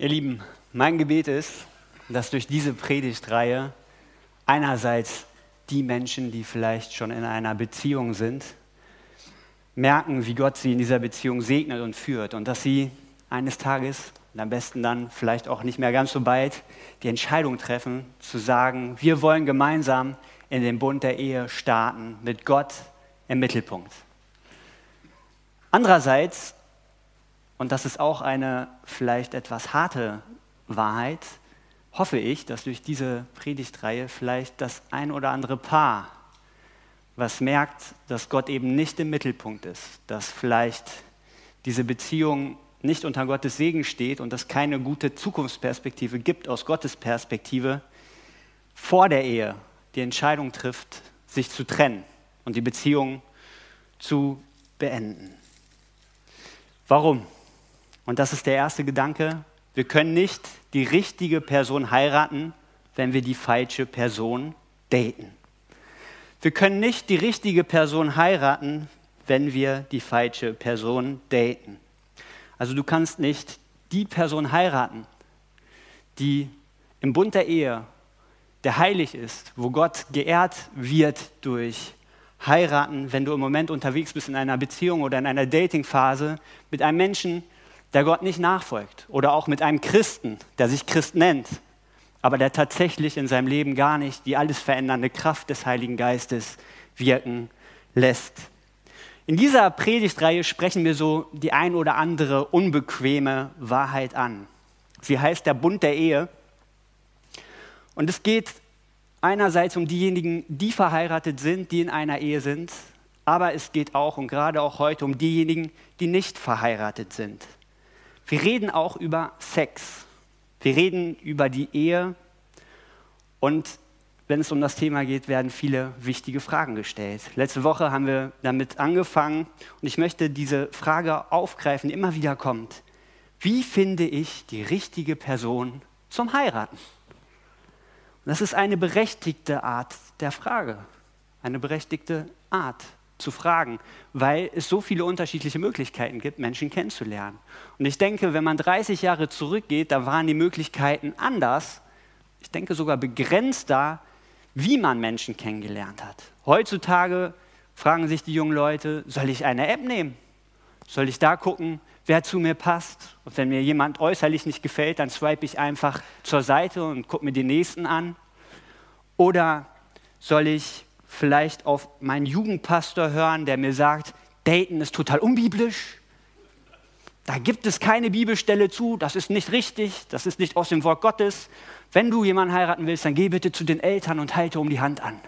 Ihr Lieben, mein Gebet ist, dass durch diese Predigtreihe einerseits die Menschen, die vielleicht schon in einer Beziehung sind, merken, wie Gott sie in dieser Beziehung segnet und führt und dass sie eines Tages und am besten dann vielleicht auch nicht mehr ganz so bald die Entscheidung treffen, zu sagen, wir wollen gemeinsam in den Bund der Ehe starten, mit Gott im Mittelpunkt. Andererseits und das ist auch eine vielleicht etwas harte Wahrheit, hoffe ich, dass durch diese Predigtreihe vielleicht das ein oder andere Paar, was merkt, dass Gott eben nicht im Mittelpunkt ist, dass vielleicht diese Beziehung nicht unter Gottes Segen steht und es keine gute Zukunftsperspektive gibt aus Gottes Perspektive, vor der Ehe die Entscheidung trifft, sich zu trennen und die Beziehung zu beenden. Warum? Und das ist der erste Gedanke. Wir können nicht die richtige Person heiraten, wenn wir die falsche Person daten. Wir können nicht die richtige Person heiraten, wenn wir die falsche Person daten. Also du kannst nicht die Person heiraten, die im Bund der Ehe, der heilig ist, wo Gott geehrt wird durch heiraten, wenn du im Moment unterwegs bist in einer Beziehung oder in einer Datingphase mit einem Menschen, der Gott nicht nachfolgt. Oder auch mit einem Christen, der sich Christ nennt, aber der tatsächlich in seinem Leben gar nicht die alles verändernde Kraft des Heiligen Geistes wirken lässt. In dieser Predigtreihe sprechen wir so die ein oder andere unbequeme Wahrheit an. Sie heißt der Bund der Ehe. Und es geht einerseits um diejenigen, die verheiratet sind, die in einer Ehe sind, aber es geht auch und gerade auch heute um diejenigen, die nicht verheiratet sind. Wir reden auch über Sex. Wir reden über die Ehe. Und wenn es um das Thema geht, werden viele wichtige Fragen gestellt. Letzte Woche haben wir damit angefangen und ich möchte diese Frage aufgreifen, die immer wieder kommt. Wie finde ich die richtige Person zum Heiraten? Und das ist eine berechtigte Art der Frage, eine berechtigte Art zu fragen, weil es so viele unterschiedliche Möglichkeiten gibt, Menschen kennenzulernen. Und ich denke, wenn man 30 Jahre zurückgeht, da waren die Möglichkeiten anders, ich denke sogar begrenzter, wie man Menschen kennengelernt hat. Heutzutage fragen sich die jungen Leute, soll ich eine App nehmen? Soll ich da gucken, wer zu mir passt? Und wenn mir jemand äußerlich nicht gefällt, dann swipe ich einfach zur Seite und gucke mir den nächsten an. Oder soll ich vielleicht auf meinen Jugendpastor hören, der mir sagt, Daten ist total unbiblisch. Da gibt es keine Bibelstelle zu, das ist nicht richtig, das ist nicht aus dem Wort Gottes. Wenn du jemanden heiraten willst, dann geh bitte zu den Eltern und halte um die Hand an.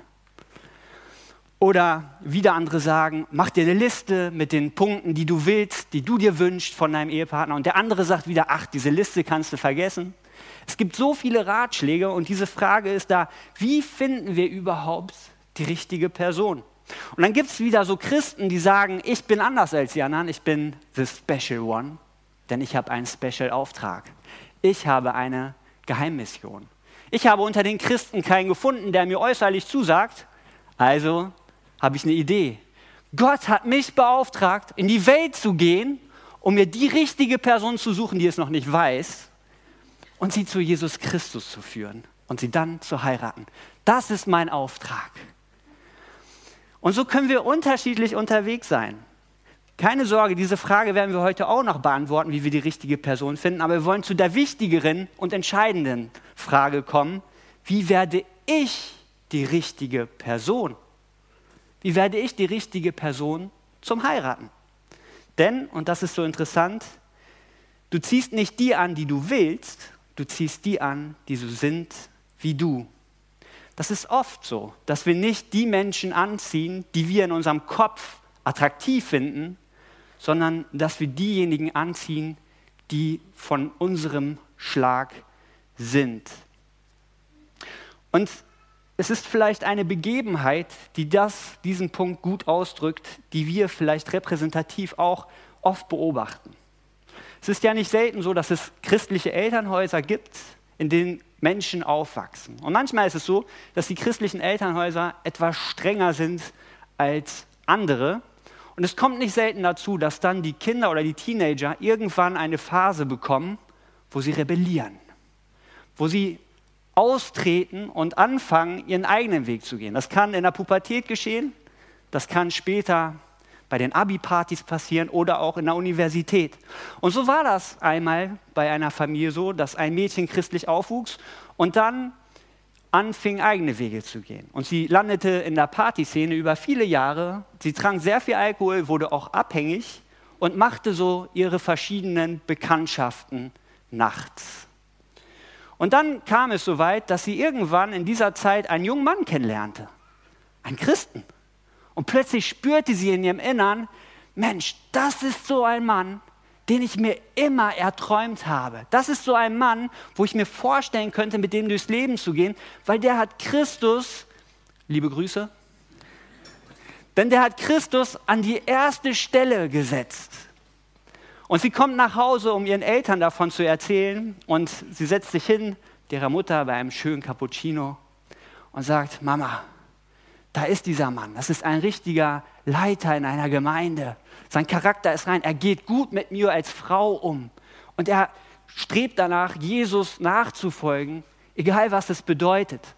Oder wieder andere sagen, mach dir eine Liste mit den Punkten, die du willst, die du dir wünschst von deinem Ehepartner. Und der andere sagt wieder, ach, diese Liste kannst du vergessen. Es gibt so viele Ratschläge und diese Frage ist da, wie finden wir überhaupt die richtige Person. Und dann gibt es wieder so Christen, die sagen, ich bin anders als die anderen, ich bin the special one, denn ich habe einen special Auftrag. Ich habe eine Geheimmission. Ich habe unter den Christen keinen gefunden, der mir äußerlich zusagt, also habe ich eine Idee. Gott hat mich beauftragt, in die Welt zu gehen, um mir die richtige Person zu suchen, die es noch nicht weiß, und sie zu Jesus Christus zu führen und sie dann zu heiraten. Das ist mein Auftrag. Und so können wir unterschiedlich unterwegs sein. Keine Sorge, diese Frage werden wir heute auch noch beantworten, wie wir die richtige Person finden. Aber wir wollen zu der wichtigeren und entscheidenden Frage kommen. Wie werde ich die richtige Person? Wie werde ich die richtige Person zum Heiraten? Denn, und das ist so interessant, du ziehst nicht die an, die du willst, du ziehst die an, die so sind wie du. Das ist oft so, dass wir nicht die Menschen anziehen, die wir in unserem Kopf attraktiv finden, sondern dass wir diejenigen anziehen, die von unserem Schlag sind. Und es ist vielleicht eine Begebenheit, die das, diesen Punkt gut ausdrückt, die wir vielleicht repräsentativ auch oft beobachten. Es ist ja nicht selten so, dass es christliche Elternhäuser gibt, in denen Menschen aufwachsen. Und manchmal ist es so, dass die christlichen Elternhäuser etwas strenger sind als andere. Und es kommt nicht selten dazu, dass dann die Kinder oder die Teenager irgendwann eine Phase bekommen, wo sie rebellieren, wo sie austreten und anfangen, ihren eigenen Weg zu gehen. Das kann in der Pubertät geschehen, das kann später bei den Abi-Partys passieren oder auch in der Universität. Und so war das einmal bei einer Familie so, dass ein Mädchen christlich aufwuchs und dann anfing, eigene Wege zu gehen. Und sie landete in der Partyszene über viele Jahre. Sie trank sehr viel Alkohol, wurde auch abhängig und machte so ihre verschiedenen Bekanntschaften nachts. Und dann kam es so weit, dass sie irgendwann in dieser Zeit einen jungen Mann kennenlernte, einen Christen. Und plötzlich spürte sie in ihrem Innern, Mensch, das ist so ein Mann, den ich mir immer erträumt habe. Das ist so ein Mann, wo ich mir vorstellen könnte, mit dem durchs Leben zu gehen, weil der hat Christus, liebe Grüße, denn der hat Christus an die erste Stelle gesetzt. Und sie kommt nach Hause, um ihren Eltern davon zu erzählen. Und sie setzt sich hin, ihrer Mutter bei einem schönen Cappuccino und sagt, Mama, da ist dieser Mann. Das ist ein richtiger Leiter in einer Gemeinde. Sein Charakter ist rein. Er geht gut mit mir als Frau um. Und er strebt danach, Jesus nachzufolgen, egal was es bedeutet.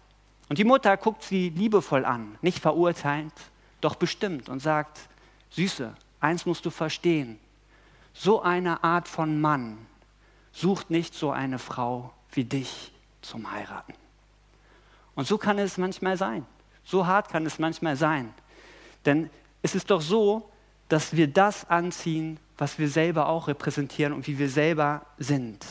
Und die Mutter guckt sie liebevoll an, nicht verurteilend, doch bestimmt und sagt, Süße, eins musst du verstehen, so eine Art von Mann sucht nicht so eine Frau wie dich zum Heiraten. Und so kann es manchmal sein. So hart kann es manchmal sein. Denn es ist doch so, dass wir das anziehen, was wir selber auch repräsentieren und wie wir selber sind.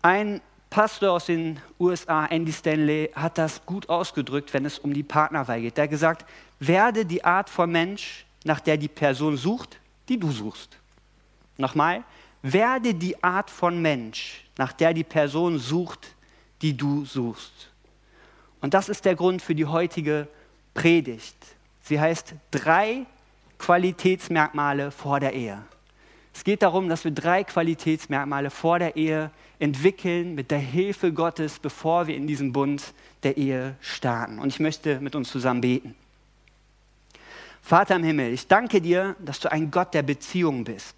Ein Pastor aus den USA, Andy Stanley, hat das gut ausgedrückt, wenn es um die Partnerwahl geht. Der hat gesagt, werde die Art von Mensch, nach der die Person sucht, die du suchst. Nochmal, werde die Art von Mensch, nach der die Person sucht, die du suchst. Und das ist der Grund für die heutige Predigt. Sie heißt drei Qualitätsmerkmale vor der Ehe. Es geht darum, dass wir drei Qualitätsmerkmale vor der Ehe entwickeln mit der Hilfe Gottes, bevor wir in diesen Bund der Ehe starten. Und ich möchte mit uns zusammen beten. Vater im Himmel, ich danke dir, dass du ein Gott der Beziehung bist.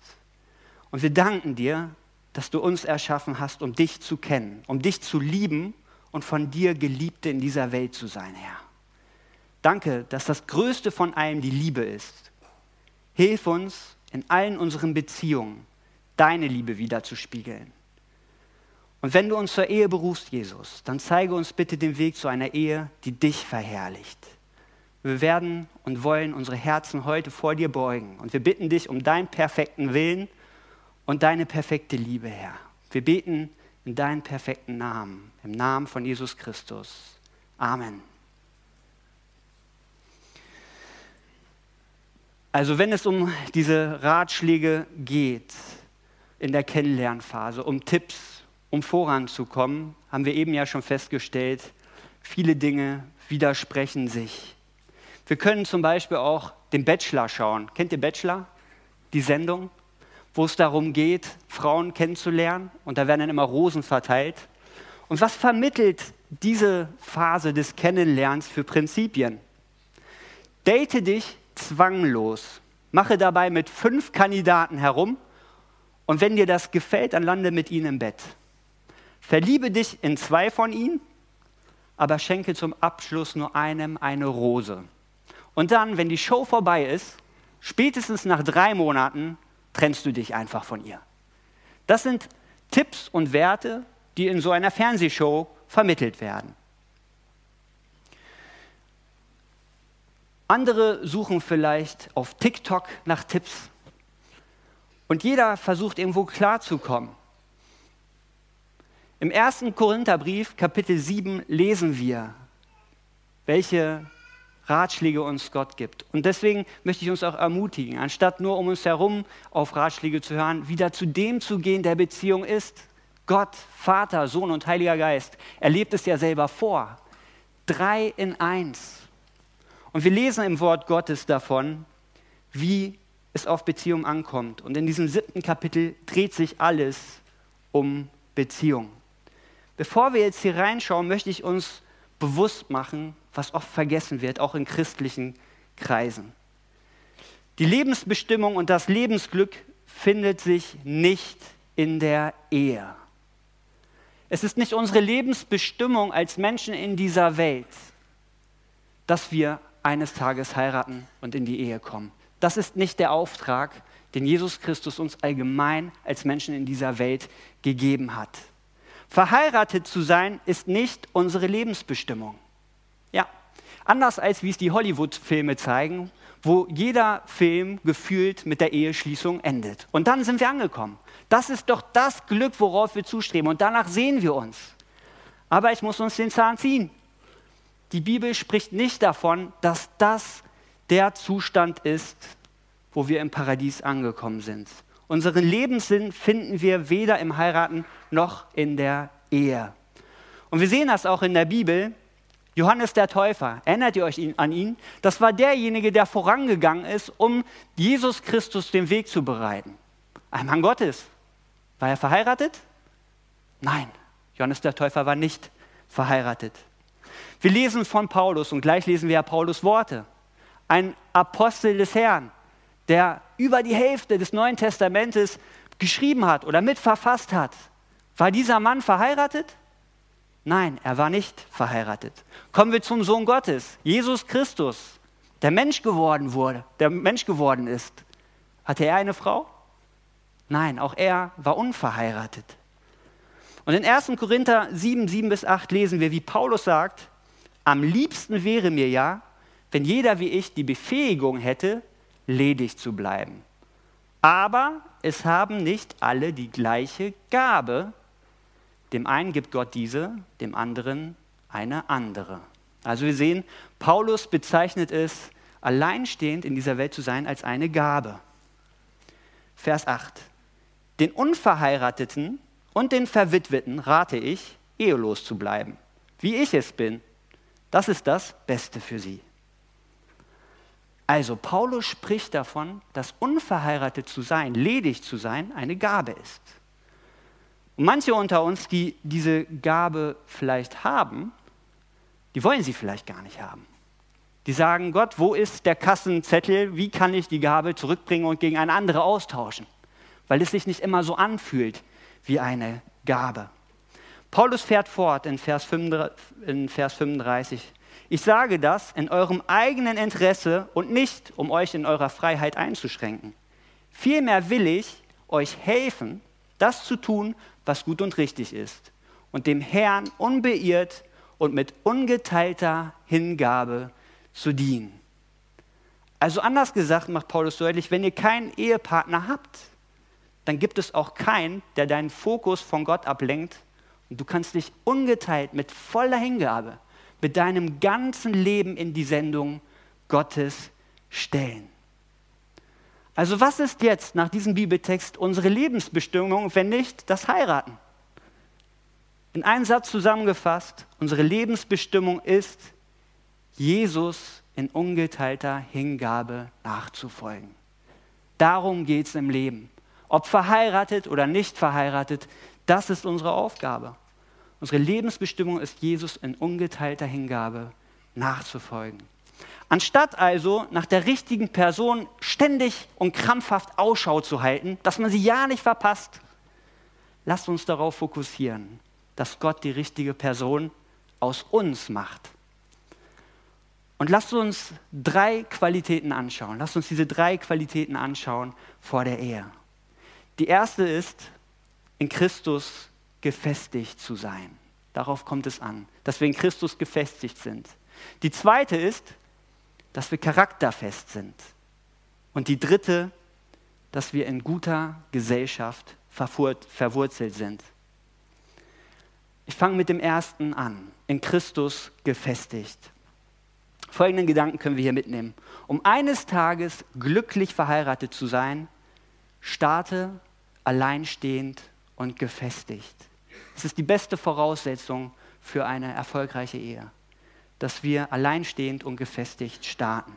Und wir danken dir, dass du uns erschaffen hast, um dich zu kennen, um dich zu lieben und von dir Geliebte in dieser Welt zu sein, Herr. Danke, dass das Größte von allem die Liebe ist. Hilf uns in allen unseren Beziehungen, deine Liebe wiederzuspiegeln. Und wenn du uns zur Ehe berufst, Jesus, dann zeige uns bitte den Weg zu einer Ehe, die dich verherrlicht. Wir werden und wollen unsere Herzen heute vor dir beugen. Und wir bitten dich um deinen perfekten Willen und deine perfekte Liebe, Herr. Wir beten in deinen perfekten Namen, im Namen von Jesus Christus. Amen. Also wenn es um diese Ratschläge geht in der Kennenlernphase, um Tipps, um voranzukommen, haben wir eben ja schon festgestellt, viele Dinge widersprechen sich. Wir können zum Beispiel auch den Bachelor schauen. Kennt ihr Bachelor? Die Sendung, wo es darum geht, Frauen kennenzulernen und da werden dann immer Rosen verteilt. Und was vermittelt diese Phase des Kennenlernens für Prinzipien? Date dich zwanglos. Mache dabei mit fünf Kandidaten herum und wenn dir das gefällt, dann lande mit ihnen im Bett. Verliebe dich in zwei von ihnen, aber schenke zum Abschluss nur einem eine Rose. Und dann, wenn die Show vorbei ist, spätestens nach drei Monaten, trennst du dich einfach von ihr. Das sind Tipps und Werte, die in so einer Fernsehshow vermittelt werden. Andere suchen vielleicht auf TikTok nach Tipps. Und jeder versucht irgendwo klarzukommen. Im ersten Korintherbrief, Kapitel 7, lesen wir, welche Ratschläge uns Gott gibt. Und deswegen möchte ich uns auch ermutigen, anstatt nur um uns herum auf Ratschläge zu hören, wieder zu dem zu gehen, der Beziehung ist. Gott, Vater, Sohn und Heiliger Geist. Er lebt es ja selber vor. Drei in eins. Und wir lesen im Wort Gottes davon, wie es auf Beziehung ankommt. Und in diesem siebten Kapitel dreht sich alles um Beziehung. Bevor wir jetzt hier reinschauen, möchte ich uns bewusst machen, was oft vergessen wird, auch in christlichen Kreisen. Die Lebensbestimmung und das Lebensglück findet sich nicht in der Ehe. Es ist nicht unsere Lebensbestimmung als Menschen in dieser Welt, dass wir eines Tages heiraten und in die Ehe kommen. Das ist nicht der Auftrag, den Jesus Christus uns allgemein als Menschen in dieser Welt gegeben hat. Verheiratet zu sein ist nicht unsere Lebensbestimmung. Ja, anders als wie es die Hollywood-Filme zeigen, wo jeder Film gefühlt mit der Eheschließung endet. Und dann sind wir angekommen. Das ist doch das Glück, worauf wir zustreben. Und danach sehen wir uns. Aber ich muss uns den Zahn ziehen. Die Bibel spricht nicht davon, dass das der Zustand ist, wo wir im Paradies angekommen sind. Unseren Lebenssinn finden wir weder im Heiraten noch in der Ehe. Und wir sehen das auch in der Bibel. Johannes der Täufer, erinnert ihr euch an ihn? Das war derjenige, der vorangegangen ist, um Jesus Christus den Weg zu bereiten. Ein Mann Gottes. War er verheiratet? Nein, Johannes der Täufer war nicht verheiratet. Wir lesen von Paulus und gleich lesen wir ja Paulus Worte. Ein Apostel des Herrn, der über die Hälfte des Neuen Testamentes geschrieben hat oder mitverfasst hat. War dieser Mann verheiratet? Nein, er war nicht verheiratet. Kommen wir zum Sohn Gottes, Jesus Christus, der Mensch geworden wurde, der Mensch geworden ist. Hatte er eine Frau? Nein, auch er war unverheiratet. Und in 1. Korinther 7, 7 bis 8 lesen wir, wie Paulus sagt, am liebsten wäre mir ja, wenn jeder wie ich die Befähigung hätte, ledig zu bleiben. Aber es haben nicht alle die gleiche Gabe. Dem einen gibt Gott diese, dem anderen eine andere. Also wir sehen, Paulus bezeichnet es, alleinstehend in dieser Welt zu sein, als eine Gabe. Vers 8. Den Unverheirateten und den Verwitweten rate ich, ehelos zu bleiben, wie ich es bin. Das ist das Beste für sie. Also Paulus spricht davon, dass unverheiratet zu sein, ledig zu sein, eine Gabe ist. Und manche unter uns, die diese Gabe vielleicht haben, die wollen sie vielleicht gar nicht haben. Die sagen, Gott, wo ist der Kassenzettel? Wie kann ich die Gabe zurückbringen und gegen eine andere austauschen? Weil es sich nicht immer so anfühlt wie eine Gabe. Paulus fährt fort in Vers 35. Ich sage das in eurem eigenen Interesse und nicht, um euch in eurer Freiheit einzuschränken. Vielmehr will ich euch helfen, das zu tun, was gut und richtig ist und dem Herrn unbeirrt und mit ungeteilter Hingabe zu dienen. Also anders gesagt macht Paulus deutlich, wenn ihr keinen Ehepartner habt, dann gibt es auch keinen, der deinen Fokus von Gott ablenkt und du kannst dich ungeteilt mit voller Hingabe mit deinem ganzen Leben in die Sendung Gottes stellen. Also was ist jetzt nach diesem Bibeltext unsere Lebensbestimmung, wenn nicht das Heiraten? In einem Satz zusammengefasst, unsere Lebensbestimmung ist, Jesus in ungeteilter Hingabe nachzufolgen. Darum geht es im Leben. Ob verheiratet oder nicht verheiratet, das ist unsere Aufgabe. Unsere Lebensbestimmung ist, Jesus in ungeteilter Hingabe nachzufolgen. Anstatt also nach der richtigen Person ständig und krampfhaft Ausschau zu halten, dass man sie ja nicht verpasst, lasst uns darauf fokussieren, dass Gott die richtige Person aus uns macht. Und lasst uns drei Qualitäten anschauen. Lasst uns diese drei Qualitäten anschauen vor der Ehe. Die erste ist, in Christus gefestigt zu sein. Darauf kommt es an, dass wir in Christus gefestigt sind. Die zweite ist, dass wir charakterfest sind. Und die dritte, dass wir in guter Gesellschaft verwurzelt sind. Ich fange mit dem ersten an, in Christus gefestigt. Folgenden Gedanken können wir hier mitnehmen. Um eines Tages glücklich verheiratet zu sein, starte alleinstehend und gefestigt. Es ist die beste Voraussetzung für eine erfolgreiche Ehe, dass wir alleinstehend und gefestigt starten.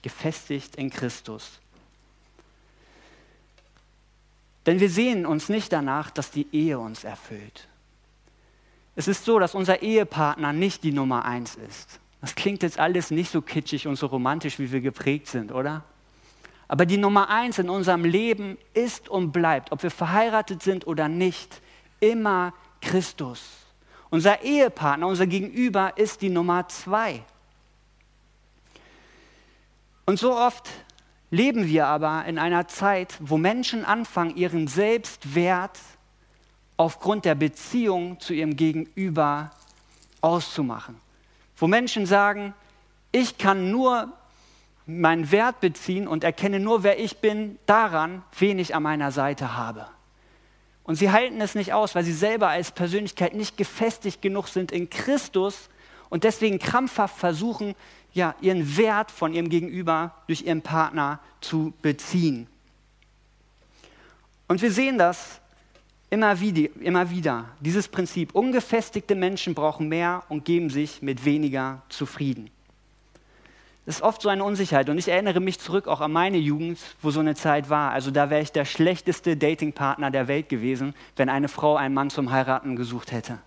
Gefestigt in Christus. Denn wir sehen uns nicht danach, dass die Ehe uns erfüllt. Es ist so, dass unser Ehepartner nicht die Nummer eins ist. Das klingt jetzt alles nicht so kitschig und so romantisch, wie wir geprägt sind, oder? Aber die Nummer eins in unserem Leben ist und bleibt, ob wir verheiratet sind oder nicht, immer Christus. Unser Ehepartner, unser Gegenüber ist die Nummer zwei. Und so oft leben wir aber in einer Zeit, wo Menschen anfangen, ihren Selbstwert aufgrund der Beziehung zu ihrem Gegenüber auszumachen. Wo Menschen sagen, ich kann nur meinen Wert beziehen und erkenne nur, wer ich bin, daran, wen ich an meiner Seite habe. Und sie halten es nicht aus, weil sie selber als Persönlichkeit nicht gefestigt genug sind in Christus und deswegen krampfhaft versuchen, ja, ihren Wert von ihrem Gegenüber durch ihren Partner zu beziehen. Und wir sehen das immer wieder, immer wieder, dieses Prinzip. Ungefestigte Menschen brauchen mehr und geben sich mit weniger zufrieden. Das ist oft so eine Unsicherheit. Und ich erinnere mich zurück auch an meine Jugend, wo so eine Zeit war. Also da wäre ich der schlechteste Datingpartner der Welt gewesen, wenn eine Frau einen Mann zum Heiraten gesucht hätte.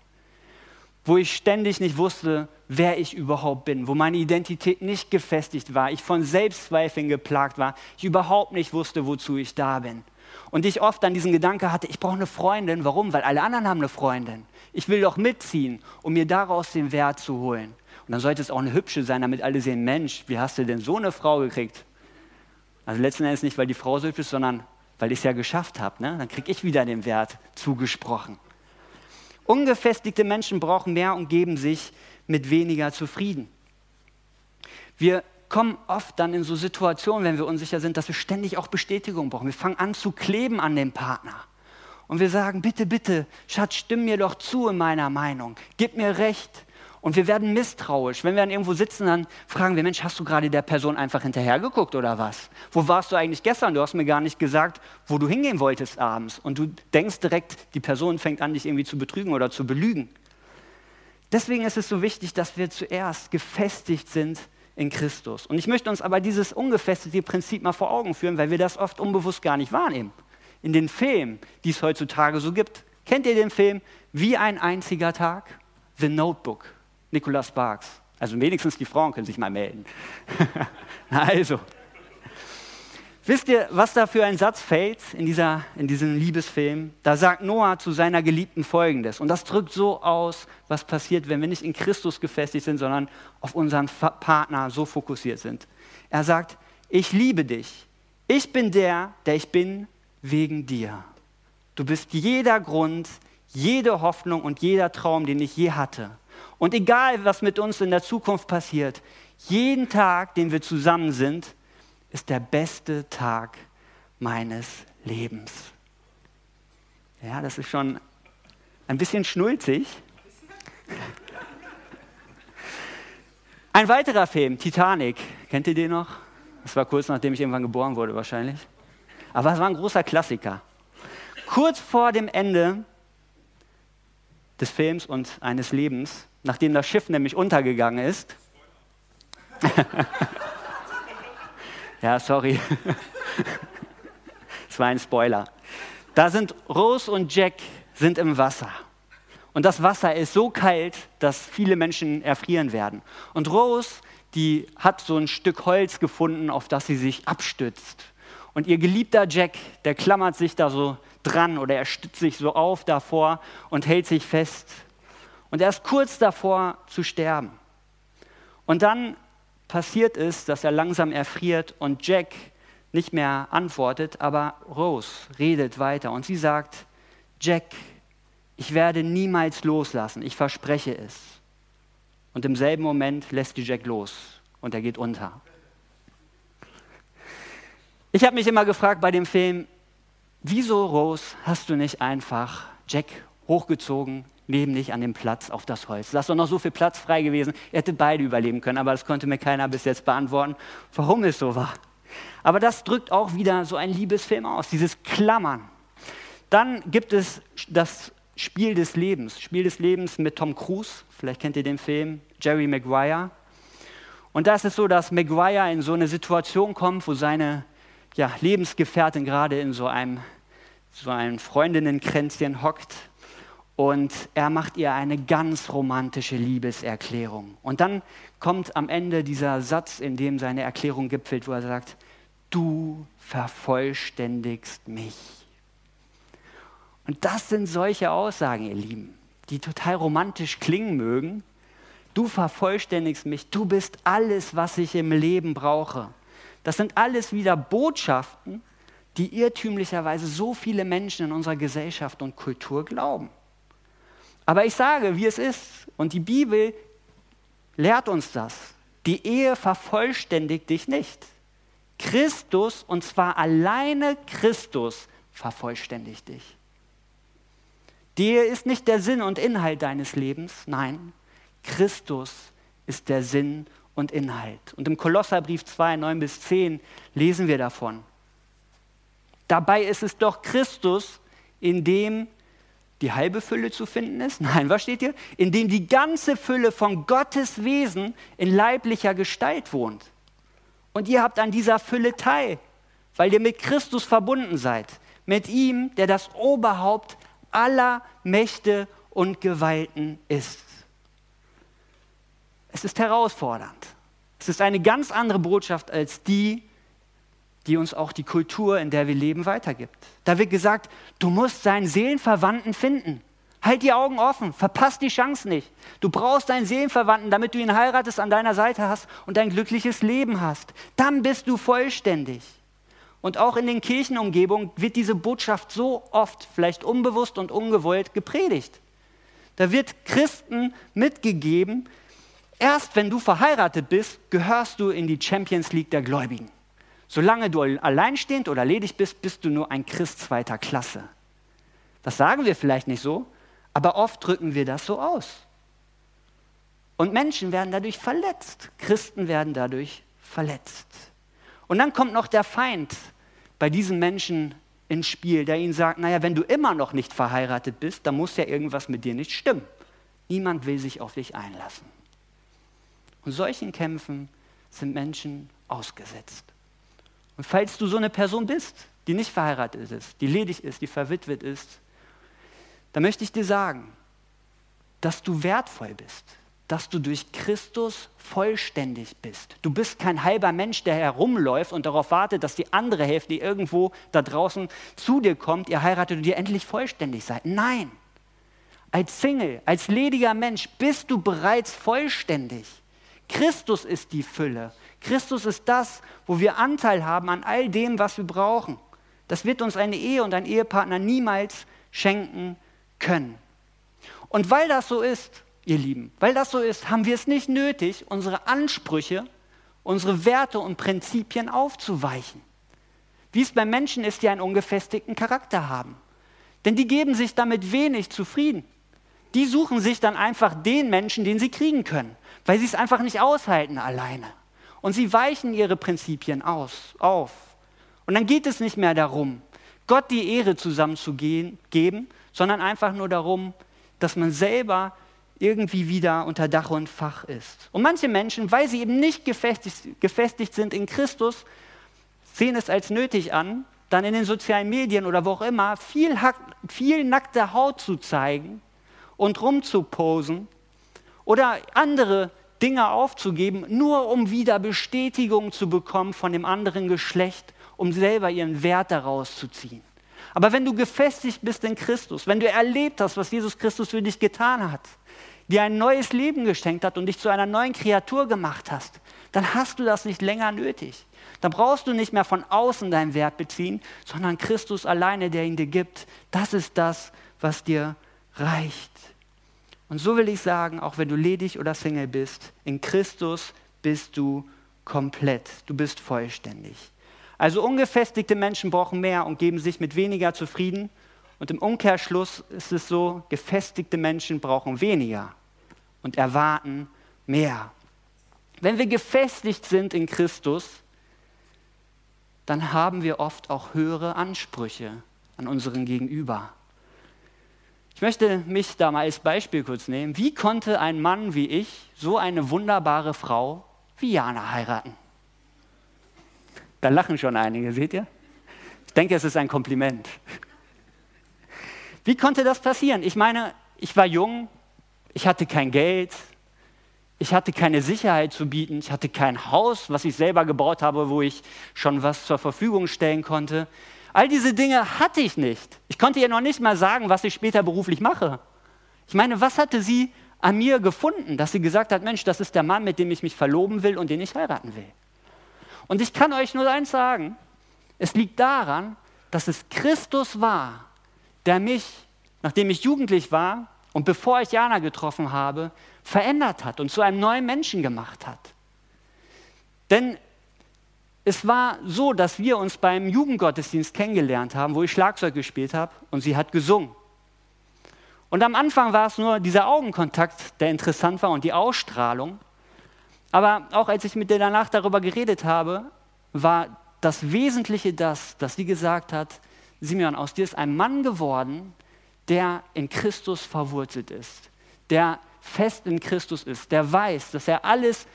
Wo ich ständig nicht wusste, wer ich überhaupt bin, wo meine Identität nicht gefestigt war, ich von Selbstzweifeln geplagt war, ich überhaupt nicht wusste, wozu ich da bin. Und ich oft dann diesen Gedanke hatte, ich brauche eine Freundin. Warum? Weil alle anderen haben eine Freundin. Ich will doch mitziehen, um mir daraus den Wert zu holen. Und dann sollte es auch eine hübsche sein, damit alle sehen, Mensch, wie hast du denn so eine Frau gekriegt? Also letzten Endes nicht, weil die Frau so hübsch ist, sondern weil ich es ja geschafft habe. Ne? Dann kriege ich wieder den Wert zugesprochen. Ungefestigte Menschen brauchen mehr und geben sich mit weniger zufrieden. Wir kommen oft dann in so Situationen, wenn wir unsicher sind, dass wir ständig auch Bestätigung brauchen. Wir fangen an zu kleben an dem Partner. Und wir sagen, bitte, bitte, Schatz, stimm mir doch zu in meiner Meinung. Gib mir recht. Und wir werden misstrauisch. Wenn wir dann irgendwo sitzen, dann fragen wir, Mensch, hast du gerade der Person einfach hinterhergeguckt oder was? Wo warst du eigentlich gestern? Du hast mir gar nicht gesagt, wo du hingehen wolltest abends. Und du denkst direkt, die Person fängt an, dich irgendwie zu betrügen oder zu belügen. Deswegen ist es so wichtig, dass wir zuerst gefestigt sind in Christus. Und ich möchte uns aber dieses ungefestigte Prinzip mal vor Augen führen, weil wir das oft unbewusst gar nicht wahrnehmen. In den Filmen, die es heutzutage so gibt. Kennt ihr den Film Wie ein einziger Tag? The Notebook. Nicolas Sparks. Also wenigstens die Frauen können sich mal melden. also, wisst ihr, was da für ein Satz fällt in, dieser, in diesem Liebesfilm? Da sagt Noah zu seiner Geliebten Folgendes. Und das drückt so aus, was passiert, wenn wir nicht in Christus gefestigt sind, sondern auf unseren Partner so fokussiert sind. Er sagt, ich liebe dich. Ich bin der, der ich bin, wegen dir. Du bist jeder Grund, jede Hoffnung und jeder Traum, den ich je hatte. Und egal, was mit uns in der Zukunft passiert, jeden Tag, den wir zusammen sind, ist der beste Tag meines Lebens. Ja, das ist schon ein bisschen schnulzig. Ein weiterer Film, Titanic, kennt ihr den noch? Das war kurz nachdem ich irgendwann geboren wurde wahrscheinlich. Aber es war ein großer Klassiker. Kurz vor dem Ende des Films und eines Lebens nachdem das Schiff nämlich untergegangen ist. ja, sorry. Es war ein Spoiler. Da sind Rose und Jack sind im Wasser. Und das Wasser ist so kalt, dass viele Menschen erfrieren werden. Und Rose, die hat so ein Stück Holz gefunden, auf das sie sich abstützt. Und ihr geliebter Jack, der klammert sich da so dran oder er stützt sich so auf davor und hält sich fest. Und er ist kurz davor zu sterben. Und dann passiert es, dass er langsam erfriert und Jack nicht mehr antwortet, aber Rose redet weiter und sie sagt, Jack, ich werde niemals loslassen, ich verspreche es. Und im selben Moment lässt die Jack los und er geht unter. Ich habe mich immer gefragt bei dem Film, wieso Rose hast du nicht einfach Jack hochgezogen, neben dich an dem Platz auf das Holz. Da ist doch noch so viel Platz frei gewesen. Er hätte beide überleben können, aber das konnte mir keiner bis jetzt beantworten, warum es so war. Aber das drückt auch wieder so ein Liebesfilm aus, dieses Klammern. Dann gibt es das Spiel des Lebens. Spiel des Lebens mit Tom Cruise, vielleicht kennt ihr den Film, Jerry Maguire. Und da ist es so, dass Maguire in so eine Situation kommt, wo seine ja, Lebensgefährtin gerade in so einem, so einem Freundinnenkränzchen hockt und er macht ihr eine ganz romantische Liebeserklärung. Und dann kommt am Ende dieser Satz, in dem seine Erklärung gipfelt, wo er sagt, du vervollständigst mich. Und das sind solche Aussagen, ihr Lieben, die total romantisch klingen mögen. Du vervollständigst mich, du bist alles, was ich im Leben brauche. Das sind alles wieder Botschaften, die irrtümlicherweise so viele Menschen in unserer Gesellschaft und Kultur glauben. Aber ich sage, wie es ist, und die Bibel lehrt uns das. Die Ehe vervollständigt dich nicht. Christus, und zwar alleine Christus, vervollständigt dich. Die Ehe ist nicht der Sinn und Inhalt deines Lebens, nein, Christus ist der Sinn und Inhalt. Und im Kolosserbrief 2, 9 bis 10 lesen wir davon. Dabei ist es doch Christus, in dem die halbe Fülle zu finden ist? Nein, was steht hier? In dem die ganze Fülle von Gottes Wesen in leiblicher Gestalt wohnt. Und ihr habt an dieser Fülle teil, weil ihr mit Christus verbunden seid. Mit ihm, der das Oberhaupt aller Mächte und Gewalten ist. Es ist herausfordernd. Es ist eine ganz andere Botschaft als die, die uns auch die Kultur, in der wir leben, weitergibt. Da wird gesagt, du musst deinen Seelenverwandten finden. Halt die Augen offen, verpasst die Chance nicht. Du brauchst deinen Seelenverwandten, damit du ihn heiratest, an deiner Seite hast und ein glückliches Leben hast. Dann bist du vollständig. Und auch in den Kirchenumgebungen wird diese Botschaft so oft, vielleicht unbewusst und ungewollt, gepredigt. Da wird Christen mitgegeben, erst wenn du verheiratet bist, gehörst du in die Champions League der Gläubigen. Solange du alleinstehend oder ledig bist, bist du nur ein Christ zweiter Klasse. Das sagen wir vielleicht nicht so, aber oft drücken wir das so aus. Und Menschen werden dadurch verletzt. Christen werden dadurch verletzt. Und dann kommt noch der Feind bei diesen Menschen ins Spiel, der ihnen sagt, naja, wenn du immer noch nicht verheiratet bist, dann muss ja irgendwas mit dir nicht stimmen. Niemand will sich auf dich einlassen. Und solchen Kämpfen sind Menschen ausgesetzt. Und falls du so eine Person bist, die nicht verheiratet ist, die ledig ist, die verwitwet ist, dann möchte ich dir sagen, dass du wertvoll bist, dass du durch Christus vollständig bist. Du bist kein halber Mensch, der herumläuft und darauf wartet, dass die andere Hälfte, die irgendwo da draußen zu dir kommt, ihr heiratet und ihr endlich vollständig seid. Nein, als Single, als lediger Mensch bist du bereits vollständig. Christus ist die Fülle. Christus ist das, wo wir Anteil haben an all dem, was wir brauchen. Das wird uns eine Ehe und ein Ehepartner niemals schenken können. Und weil das so ist, ihr Lieben, weil das so ist, haben wir es nicht nötig, unsere Ansprüche, unsere Werte und Prinzipien aufzuweichen. Wie es bei Menschen ist, die einen ungefestigten Charakter haben. Denn die geben sich damit wenig zufrieden. Die suchen sich dann einfach den Menschen, den sie kriegen können, weil sie es einfach nicht aushalten alleine. Und sie weichen ihre Prinzipien aus, auf. Und dann geht es nicht mehr darum, Gott die Ehre zusammenzugeben, sondern einfach nur darum, dass man selber irgendwie wieder unter Dach und Fach ist. Und manche Menschen, weil sie eben nicht gefestigt, gefestigt sind in Christus, sehen es als nötig an, dann in den sozialen Medien oder wo auch immer viel, viel nackte Haut zu zeigen und rumzuposen oder andere Dinge aufzugeben, nur um wieder Bestätigung zu bekommen von dem anderen Geschlecht, um selber ihren Wert daraus zu ziehen. Aber wenn du gefestigt bist in Christus, wenn du erlebt hast, was Jesus Christus für dich getan hat, dir ein neues Leben geschenkt hat und dich zu einer neuen Kreatur gemacht hast, dann hast du das nicht länger nötig. Dann brauchst du nicht mehr von außen deinen Wert beziehen, sondern Christus alleine, der ihn dir gibt. Das ist das, was dir reicht. Und so will ich sagen, auch wenn du ledig oder Single bist, in Christus bist du komplett, du bist vollständig. Also ungefestigte Menschen brauchen mehr und geben sich mit weniger zufrieden. Und im Umkehrschluss ist es so, gefestigte Menschen brauchen weniger und erwarten mehr. Wenn wir gefestigt sind in Christus, dann haben wir oft auch höhere Ansprüche an unseren Gegenüber. Ich möchte mich da mal als Beispiel kurz nehmen. Wie konnte ein Mann wie ich so eine wunderbare Frau wie Jana heiraten? Da lachen schon einige, seht ihr? Ich denke, es ist ein Kompliment. Wie konnte das passieren? Ich meine, ich war jung, ich hatte kein Geld, Ich hatte keine Sicherheit zu bieten. Ich hatte kein Haus, was ich selber gebaut habe, wo ich schon was zur Verfügung stellen konnte. All diese Dinge hatte ich nicht. Ich konnte ihr noch nicht mal sagen, was ich später beruflich mache. Ich meine, was hatte sie an mir gefunden, dass sie gesagt hat, Mensch, das ist der Mann, mit dem ich mich verloben will und den ich heiraten will. Und ich kann euch nur eins sagen, es liegt daran, dass es Christus war, der mich, nachdem ich jugendlich war und bevor ich Jana getroffen habe, verändert hat und zu einem neuen Menschen gemacht hat. Denn es war so, dass wir uns beim Jugendgottesdienst kennengelernt haben, wo ich Schlagzeug gespielt habe und sie hat gesungen. Und am Anfang war es nur dieser Augenkontakt, der interessant war und die Ausstrahlung. Aber auch als ich mit ihr danach darüber geredet habe, war das Wesentliche das, dass sie gesagt hat, Simeon, aus dir ist ein Mann geworden, der in Christus verwurzelt ist, der fest in Christus ist, der weiß, dass er alles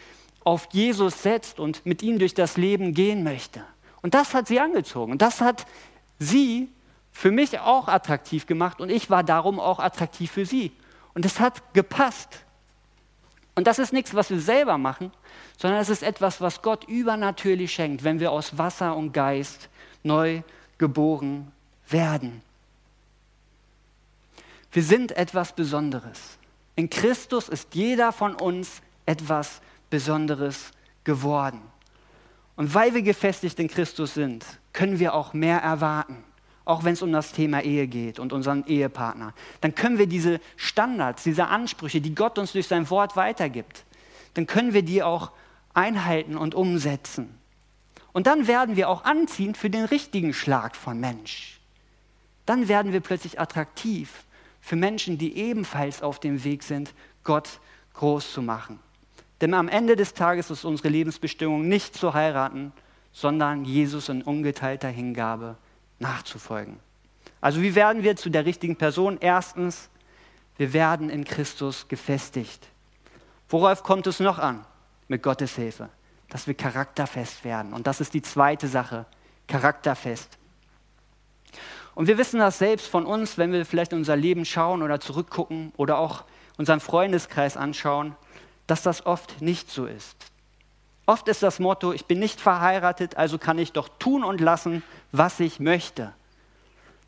auf Jesus setzt und mit ihm durch das Leben gehen möchte. Und das hat sie angezogen. Und das hat sie für mich auch attraktiv gemacht und ich war darum auch attraktiv für sie. Und es hat gepasst. Und das ist nichts, was wir selber machen, sondern es ist etwas, was Gott übernatürlich schenkt, wenn wir aus Wasser und Geist neu geboren werden. Wir sind etwas Besonderes. In Christus ist jeder von uns etwas Besonderes geworden. Und weil wir gefestigt in Christus sind, können wir auch mehr erwarten auch wenn es um das Thema Ehe geht und unseren Ehepartner, dann können wir diese Standards, diese Ansprüche, die Gott uns durch sein Wort weitergibt, dann können wir die auch einhalten und umsetzen. Und dann werden wir auch anziehend für den richtigen Schlag von Mensch. Dann werden wir plötzlich attraktiv für Menschen, die ebenfalls auf dem Weg sind, Gott groß zu machen. Denn am Ende des Tages ist unsere Lebensbestimmung nicht zu heiraten, sondern Jesus in ungeteilter Hingabe nachzufolgen. Also wie werden wir zu der richtigen Person? Erstens, wir werden in Christus gefestigt. Worauf kommt es noch an mit Gottes Hilfe? Dass wir charakterfest werden. Und das ist die zweite Sache, charakterfest. Und wir wissen das selbst von uns, wenn wir vielleicht in unser Leben schauen oder zurückgucken oder auch unseren Freundeskreis anschauen, dass das oft nicht so ist. Oft ist das Motto, ich bin nicht verheiratet, also kann ich doch tun und lassen, was ich möchte.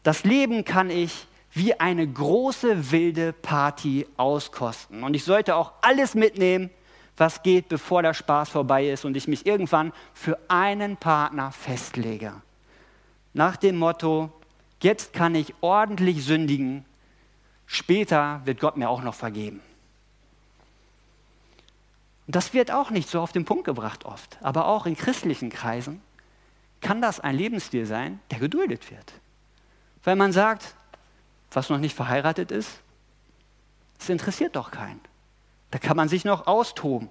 Das Leben kann ich wie eine große wilde Party auskosten. Und ich sollte auch alles mitnehmen, was geht, bevor der Spaß vorbei ist und ich mich irgendwann für einen Partner festlege. Nach dem Motto, jetzt kann ich ordentlich sündigen, später wird Gott mir auch noch vergeben. Und das wird auch nicht so auf den Punkt gebracht oft. Aber auch in christlichen Kreisen kann das ein Lebensstil sein, der geduldet wird. Weil man sagt, was noch nicht verheiratet ist, das interessiert doch keinen. Da kann man sich noch austoben.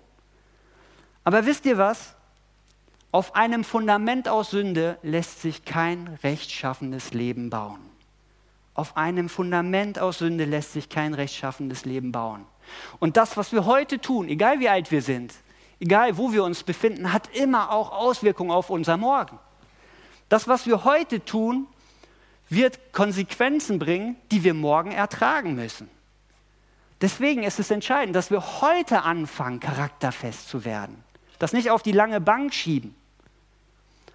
Aber wisst ihr was? Auf einem Fundament aus Sünde lässt sich kein rechtschaffendes Leben bauen. Auf einem Fundament aus Sünde lässt sich kein rechtschaffendes Leben bauen. Und das, was wir heute tun, egal wie alt wir sind, egal wo wir uns befinden, hat immer auch Auswirkungen auf unser Morgen. Das, was wir heute tun, wird Konsequenzen bringen, die wir morgen ertragen müssen. Deswegen ist es entscheidend, dass wir heute anfangen, charakterfest zu werden. Das nicht auf die lange Bank schieben.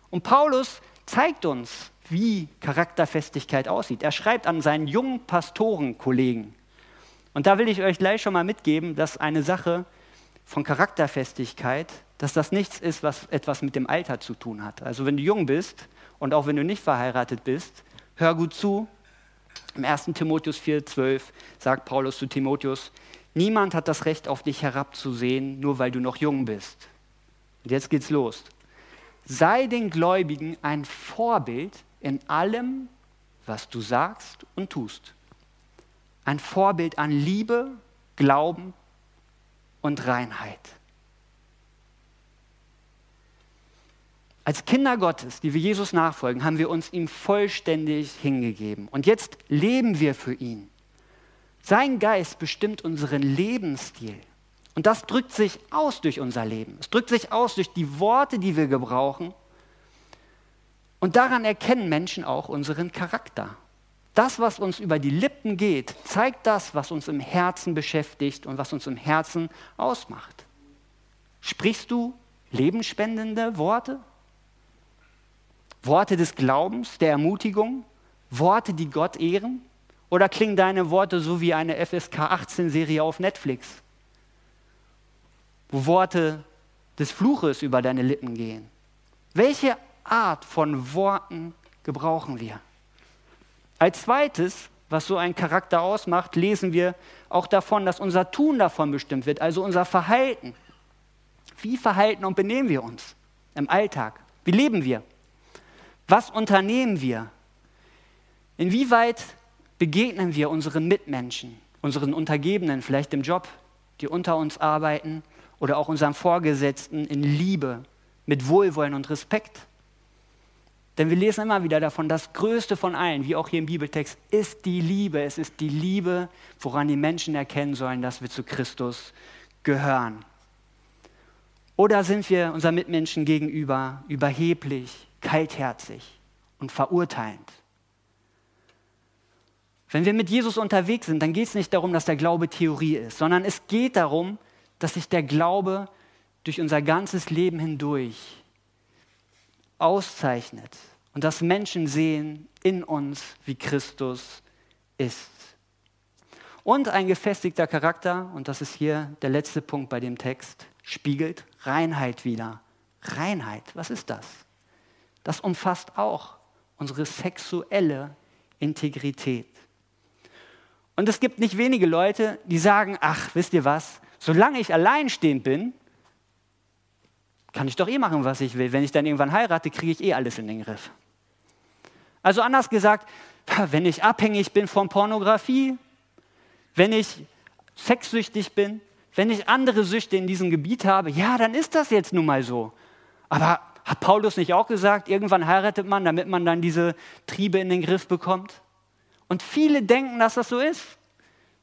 Und Paulus zeigt uns, wie Charakterfestigkeit aussieht. Er schreibt an seinen jungen Pastorenkollegen, und da will ich euch gleich schon mal mitgeben, dass eine Sache von Charakterfestigkeit, dass das nichts ist, was etwas mit dem Alter zu tun hat. Also wenn du jung bist und auch wenn du nicht verheiratet bist, hör gut zu. Im 1. Timotheus 4,12 sagt Paulus zu Timotheus, niemand hat das Recht, auf dich herabzusehen, nur weil du noch jung bist. Und jetzt geht's los. Sei den Gläubigen ein Vorbild in allem, was du sagst und tust ein Vorbild an Liebe, Glauben und Reinheit. Als Kinder Gottes, die wir Jesus nachfolgen, haben wir uns ihm vollständig hingegeben. Und jetzt leben wir für ihn. Sein Geist bestimmt unseren Lebensstil. Und das drückt sich aus durch unser Leben. Es drückt sich aus durch die Worte, die wir gebrauchen. Und daran erkennen Menschen auch unseren Charakter. Das, was uns über die Lippen geht, zeigt das, was uns im Herzen beschäftigt und was uns im Herzen ausmacht. Sprichst du lebensspendende Worte? Worte des Glaubens, der Ermutigung? Worte, die Gott ehren? Oder klingen deine Worte so wie eine FSK 18-Serie auf Netflix, wo Worte des Fluches über deine Lippen gehen? Welche Art von Worten gebrauchen wir? Als zweites, was so einen Charakter ausmacht, lesen wir auch davon, dass unser Tun davon bestimmt wird, also unser Verhalten. Wie verhalten und benehmen wir uns im Alltag? Wie leben wir? Was unternehmen wir? Inwieweit begegnen wir unseren Mitmenschen, unseren Untergebenen, vielleicht im Job, die unter uns arbeiten oder auch unseren Vorgesetzten in Liebe, mit Wohlwollen und Respekt? Denn wir lesen immer wieder davon, das Größte von allen, wie auch hier im Bibeltext, ist die Liebe. Es ist die Liebe, woran die Menschen erkennen sollen, dass wir zu Christus gehören. Oder sind wir unseren Mitmenschen gegenüber überheblich, kaltherzig und verurteilend? Wenn wir mit Jesus unterwegs sind, dann geht es nicht darum, dass der Glaube Theorie ist, sondern es geht darum, dass sich der Glaube durch unser ganzes Leben hindurch auszeichnet und dass Menschen sehen in uns, wie Christus ist. Und ein gefestigter Charakter, und das ist hier der letzte Punkt bei dem Text, spiegelt Reinheit wider. Reinheit, was ist das? Das umfasst auch unsere sexuelle Integrität. Und es gibt nicht wenige Leute, die sagen, ach, wisst ihr was, solange ich alleinstehend bin, kann ich doch eh machen, was ich will. Wenn ich dann irgendwann heirate, kriege ich eh alles in den Griff. Also anders gesagt, wenn ich abhängig bin von Pornografie, wenn ich sexsüchtig bin, wenn ich andere Süchte in diesem Gebiet habe, ja, dann ist das jetzt nun mal so. Aber hat Paulus nicht auch gesagt, irgendwann heiratet man, damit man dann diese Triebe in den Griff bekommt? Und viele denken, dass das so ist.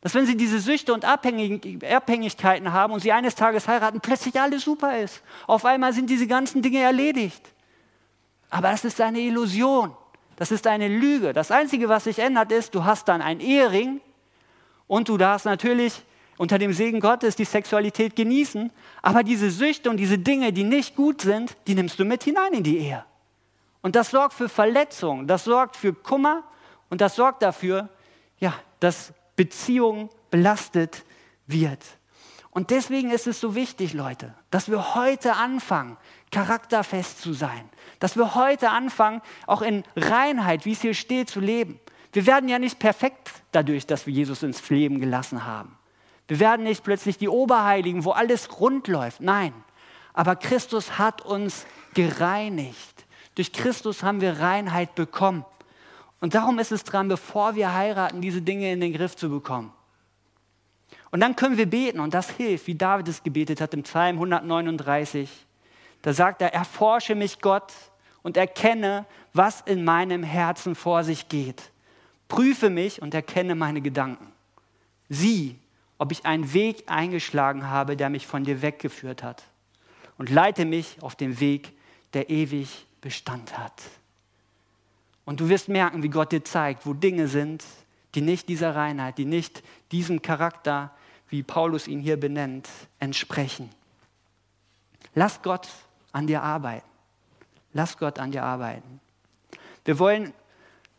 Dass wenn sie diese Süchte und Abhängigkeiten haben und sie eines Tages heiraten, plötzlich alles super ist. Auf einmal sind diese ganzen Dinge erledigt. Aber das ist eine Illusion. Das ist eine Lüge. Das Einzige, was sich ändert, ist, du hast dann einen Ehering und du darfst natürlich unter dem Segen Gottes die Sexualität genießen. Aber diese Süchte und diese Dinge, die nicht gut sind, die nimmst du mit hinein in die Ehe. Und das sorgt für Verletzungen, das sorgt für Kummer und das sorgt dafür, ja, dass Beziehung belastet wird. Und deswegen ist es so wichtig, Leute, dass wir heute anfangen, charakterfest zu sein. Dass wir heute anfangen, auch in Reinheit, wie es hier steht, zu leben. Wir werden ja nicht perfekt dadurch, dass wir Jesus ins Leben gelassen haben. Wir werden nicht plötzlich die Oberheiligen, wo alles rund läuft. Nein, aber Christus hat uns gereinigt. Durch Christus haben wir Reinheit bekommen. Und darum ist es dran, bevor wir heiraten, diese Dinge in den Griff zu bekommen. Und dann können wir beten und das hilft, wie David es gebetet hat im Psalm 139. Da sagt er, erforsche mich Gott und erkenne, was in meinem Herzen vor sich geht. Prüfe mich und erkenne meine Gedanken. Sieh, ob ich einen Weg eingeschlagen habe, der mich von dir weggeführt hat. Und leite mich auf den Weg, der ewig Bestand hat. Und du wirst merken, wie Gott dir zeigt, wo Dinge sind, die nicht dieser Reinheit, die nicht diesem Charakter, wie Paulus ihn hier benennt, entsprechen. Lass Gott an dir arbeiten. Lass Gott an dir arbeiten. Wir wollen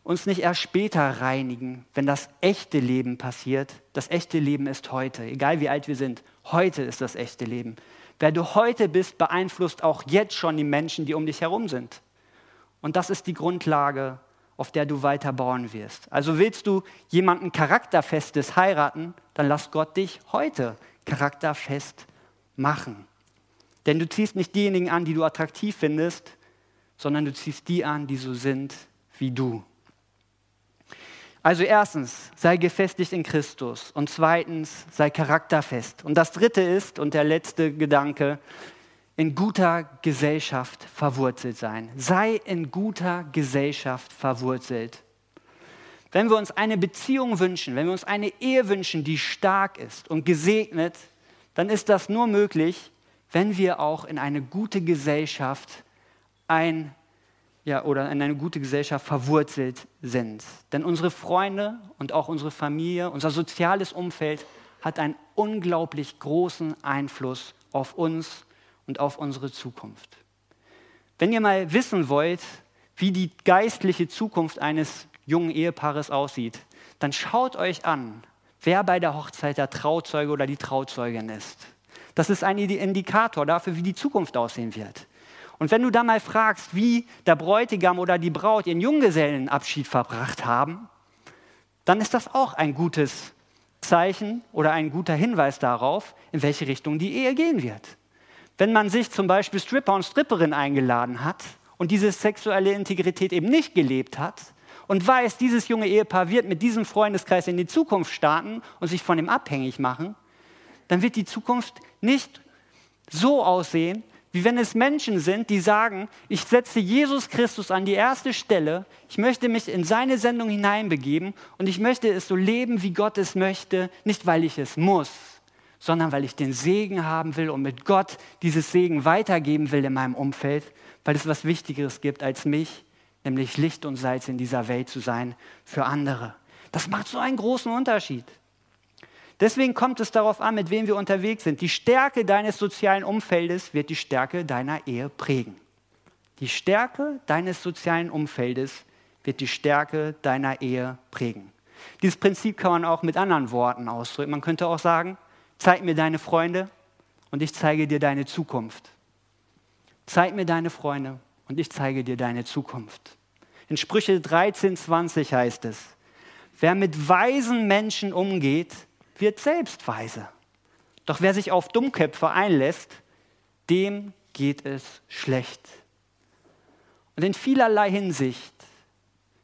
uns nicht erst später reinigen, wenn das echte Leben passiert. Das echte Leben ist heute, egal wie alt wir sind. Heute ist das echte Leben. Wer du heute bist, beeinflusst auch jetzt schon die Menschen, die um dich herum sind. Und das ist die Grundlage, auf der du weiter bauen wirst. Also willst du jemanden charakterfestes heiraten, dann lass Gott dich heute charakterfest machen. Denn du ziehst nicht diejenigen an, die du attraktiv findest, sondern du ziehst die an, die so sind wie du. Also erstens, sei gefestigt in Christus und zweitens, sei charakterfest. Und das dritte ist, und der letzte Gedanke, in guter Gesellschaft verwurzelt sein. Sei in guter Gesellschaft verwurzelt. Wenn wir uns eine Beziehung wünschen, wenn wir uns eine Ehe wünschen, die stark ist und gesegnet, dann ist das nur möglich, wenn wir auch in eine gute Gesellschaft ein ja, oder in eine gute Gesellschaft verwurzelt sind. Denn unsere Freunde und auch unsere Familie, unser soziales Umfeld hat einen unglaublich großen Einfluss auf uns und auf unsere Zukunft. Wenn ihr mal wissen wollt, wie die geistliche Zukunft eines jungen Ehepaares aussieht, dann schaut euch an, wer bei der Hochzeit der Trauzeuge oder die Trauzeugin ist. Das ist ein Indikator dafür, wie die Zukunft aussehen wird. Und wenn du da mal fragst, wie der Bräutigam oder die Braut ihren Junggesellenabschied verbracht haben, dann ist das auch ein gutes Zeichen oder ein guter Hinweis darauf, in welche Richtung die Ehe gehen wird. Wenn man sich zum Beispiel Stripper und Stripperin eingeladen hat und diese sexuelle Integrität eben nicht gelebt hat und weiß, dieses junge Ehepaar wird mit diesem Freundeskreis in die Zukunft starten und sich von ihm abhängig machen, dann wird die Zukunft nicht so aussehen, wie wenn es Menschen sind, die sagen, ich setze Jesus Christus an die erste Stelle, ich möchte mich in seine Sendung hineinbegeben und ich möchte es so leben, wie Gott es möchte, nicht weil ich es muss, sondern weil ich den Segen haben will und mit Gott dieses Segen weitergeben will in meinem Umfeld, weil es was Wichtigeres gibt als mich, nämlich Licht und Salz in dieser Welt zu sein für andere. Das macht so einen großen Unterschied. Deswegen kommt es darauf an, mit wem wir unterwegs sind. Die Stärke deines sozialen Umfeldes wird die Stärke deiner Ehe prägen. Die Stärke deines sozialen Umfeldes wird die Stärke deiner Ehe prägen. Dieses Prinzip kann man auch mit anderen Worten ausdrücken. Man könnte auch sagen, zeig mir deine Freunde und ich zeige dir deine Zukunft. Zeig mir deine Freunde und ich zeige dir deine Zukunft. In Sprüche 13, 20 heißt es, wer mit weisen Menschen umgeht, wird selbst weise. Doch wer sich auf Dummköpfe einlässt, dem geht es schlecht. Und in vielerlei Hinsicht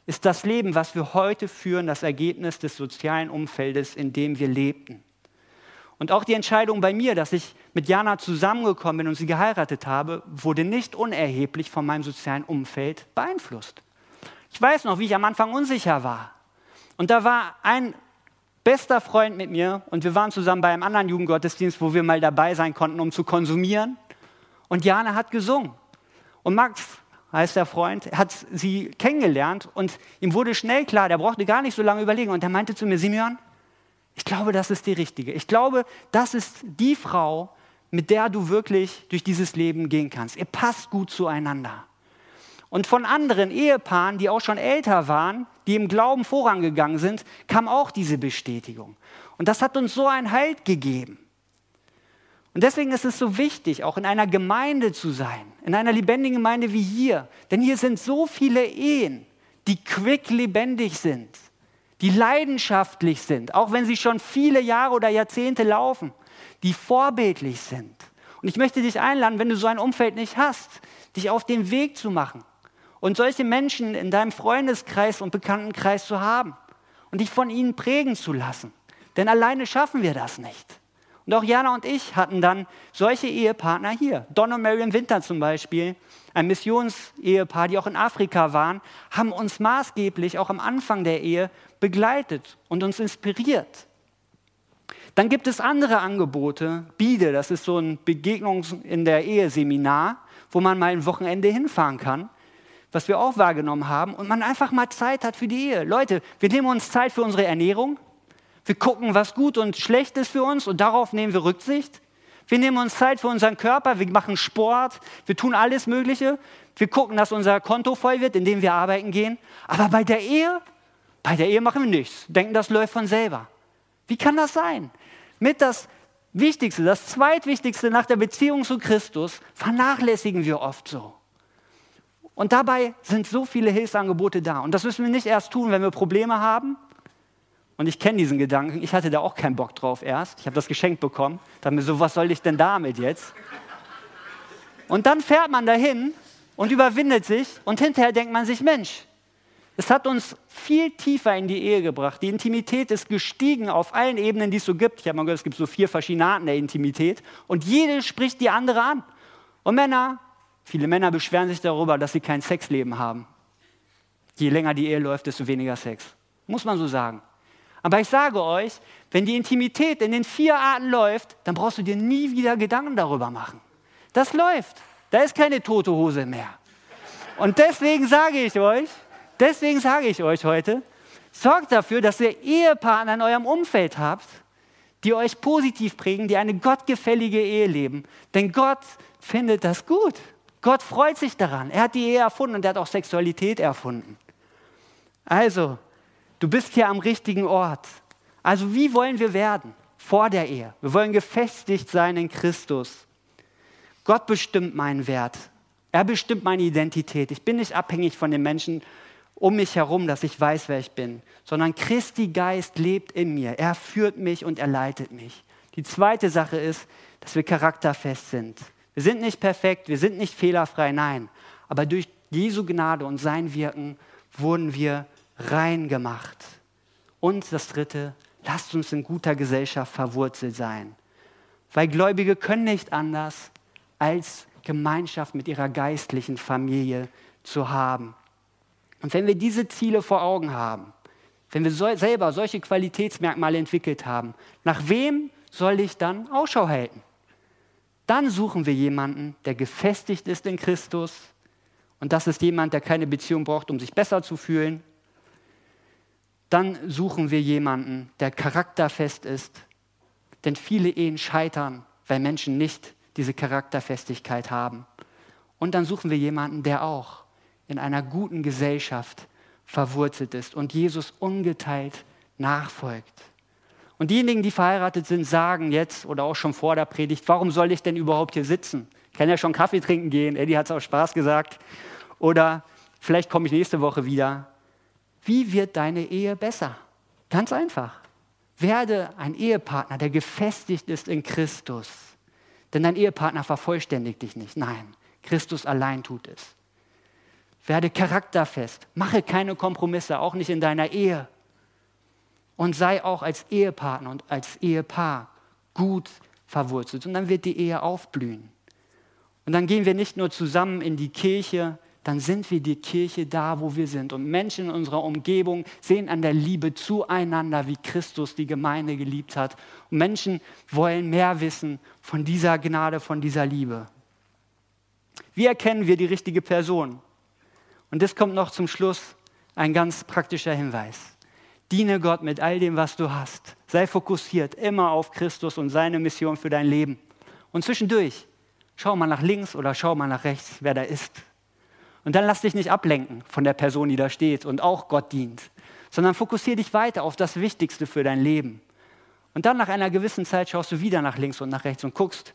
ist das Leben, was wir heute führen, das Ergebnis des sozialen Umfeldes, in dem wir lebten. Und auch die Entscheidung bei mir, dass ich mit Jana zusammengekommen bin und sie geheiratet habe, wurde nicht unerheblich von meinem sozialen Umfeld beeinflusst. Ich weiß noch, wie ich am Anfang unsicher war. Und da war ein bester Freund mit mir und wir waren zusammen bei einem anderen Jugendgottesdienst, wo wir mal dabei sein konnten, um zu konsumieren. Und Jana hat gesungen. Und Max heißt der Freund, hat sie kennengelernt und ihm wurde schnell klar, der brauchte gar nicht so lange überlegen. Und er meinte zu mir, Simeon, ich glaube, das ist die richtige. Ich glaube, das ist die Frau, mit der du wirklich durch dieses Leben gehen kannst. Ihr passt gut zueinander. Und von anderen Ehepaaren, die auch schon älter waren, die im Glauben vorangegangen sind, kam auch diese Bestätigung. Und das hat uns so einen Halt gegeben. Und deswegen ist es so wichtig, auch in einer Gemeinde zu sein, in einer lebendigen Gemeinde wie hier. Denn hier sind so viele Ehen, die quick lebendig sind, die leidenschaftlich sind, auch wenn sie schon viele Jahre oder Jahrzehnte laufen, die vorbildlich sind. Und ich möchte dich einladen, wenn du so ein Umfeld nicht hast, dich auf den Weg zu machen und solche Menschen in deinem Freundeskreis und Bekanntenkreis zu haben und dich von ihnen prägen zu lassen. Denn alleine schaffen wir das nicht. Und auch Jana und ich hatten dann solche Ehepartner hier. Don und Marion Winter zum Beispiel, ein Missionsehepaar, die auch in Afrika waren, haben uns maßgeblich auch am Anfang der Ehe begleitet und uns inspiriert. Dann gibt es andere Angebote. Bide, das ist so ein Begegnungs- in der Ehe-Seminar, wo man mal ein Wochenende hinfahren kann was wir auch wahrgenommen haben, und man einfach mal Zeit hat für die Ehe. Leute, wir nehmen uns Zeit für unsere Ernährung. Wir gucken, was gut und schlecht ist für uns und darauf nehmen wir Rücksicht. Wir nehmen uns Zeit für unseren Körper, wir machen Sport, wir tun alles Mögliche. Wir gucken, dass unser Konto voll wird, indem wir arbeiten gehen. Aber bei der Ehe, bei der Ehe machen wir nichts. Denken, das läuft von selber. Wie kann das sein? Mit das Wichtigste, das Zweitwichtigste nach der Beziehung zu Christus vernachlässigen wir oft so. Und dabei sind so viele Hilfsangebote da. Und das müssen wir nicht erst tun, wenn wir Probleme haben. Und ich kenne diesen Gedanken. Ich hatte da auch keinen Bock drauf erst. Ich habe das geschenkt bekommen. Da mir so, was soll ich denn damit jetzt? Und dann fährt man dahin und überwindet sich. Und hinterher denkt man sich, Mensch, es hat uns viel tiefer in die Ehe gebracht. Die Intimität ist gestiegen auf allen Ebenen, die es so gibt. Ich habe mal gehört, es gibt so vier verschiedene Arten der Intimität. Und jede spricht die andere an. Und Männer, Viele Männer beschweren sich darüber, dass sie kein Sexleben haben. Je länger die Ehe läuft, desto weniger Sex. Muss man so sagen. Aber ich sage euch, wenn die Intimität in den vier Arten läuft, dann brauchst du dir nie wieder Gedanken darüber machen. Das läuft. Da ist keine tote Hose mehr. Und deswegen sage ich euch, deswegen sage ich euch heute, sorgt dafür, dass ihr Ehepartner in eurem Umfeld habt, die euch positiv prägen, die eine gottgefällige Ehe leben. Denn Gott findet das gut. Gott freut sich daran. Er hat die Ehe erfunden und er hat auch Sexualität erfunden. Also, du bist hier am richtigen Ort. Also, wie wollen wir werden vor der Ehe? Wir wollen gefestigt sein in Christus. Gott bestimmt meinen Wert. Er bestimmt meine Identität. Ich bin nicht abhängig von den Menschen um mich herum, dass ich weiß, wer ich bin, sondern Christi Geist lebt in mir. Er führt mich und er leitet mich. Die zweite Sache ist, dass wir charakterfest sind. Wir sind nicht perfekt, wir sind nicht fehlerfrei, nein. Aber durch Jesu Gnade und sein Wirken wurden wir rein gemacht. Und das Dritte, lasst uns in guter Gesellschaft verwurzelt sein. Weil Gläubige können nicht anders, als Gemeinschaft mit ihrer geistlichen Familie zu haben. Und wenn wir diese Ziele vor Augen haben, wenn wir so, selber solche Qualitätsmerkmale entwickelt haben, nach wem soll ich dann Ausschau halten? Dann suchen wir jemanden, der gefestigt ist in Christus. Und das ist jemand, der keine Beziehung braucht, um sich besser zu fühlen. Dann suchen wir jemanden, der charakterfest ist. Denn viele Ehen scheitern, weil Menschen nicht diese Charakterfestigkeit haben. Und dann suchen wir jemanden, der auch in einer guten Gesellschaft verwurzelt ist und Jesus ungeteilt nachfolgt. Und diejenigen, die verheiratet sind, sagen jetzt oder auch schon vor der Predigt, warum soll ich denn überhaupt hier sitzen? Ich kann ja schon Kaffee trinken gehen, Eddie hat es auch Spaß gesagt. Oder vielleicht komme ich nächste Woche wieder. Wie wird deine Ehe besser? Ganz einfach. Werde ein Ehepartner, der gefestigt ist in Christus. Denn dein Ehepartner vervollständigt dich nicht. Nein, Christus allein tut es. Werde charakterfest. Mache keine Kompromisse, auch nicht in deiner Ehe und sei auch als Ehepartner und als Ehepaar gut verwurzelt. Und dann wird die Ehe aufblühen. Und dann gehen wir nicht nur zusammen in die Kirche, dann sind wir die Kirche da, wo wir sind. Und Menschen in unserer Umgebung sehen an der Liebe zueinander, wie Christus die Gemeinde geliebt hat. Und Menschen wollen mehr wissen von dieser Gnade, von dieser Liebe. Wie erkennen wir die richtige Person? Und das kommt noch zum Schluss ein ganz praktischer Hinweis. Diene Gott mit all dem, was du hast. Sei fokussiert immer auf Christus und seine Mission für dein Leben. Und zwischendurch, schau mal nach links oder schau mal nach rechts, wer da ist. Und dann lass dich nicht ablenken von der Person, die da steht und auch Gott dient, sondern fokussiere dich weiter auf das Wichtigste für dein Leben. Und dann nach einer gewissen Zeit schaust du wieder nach links und nach rechts und guckst,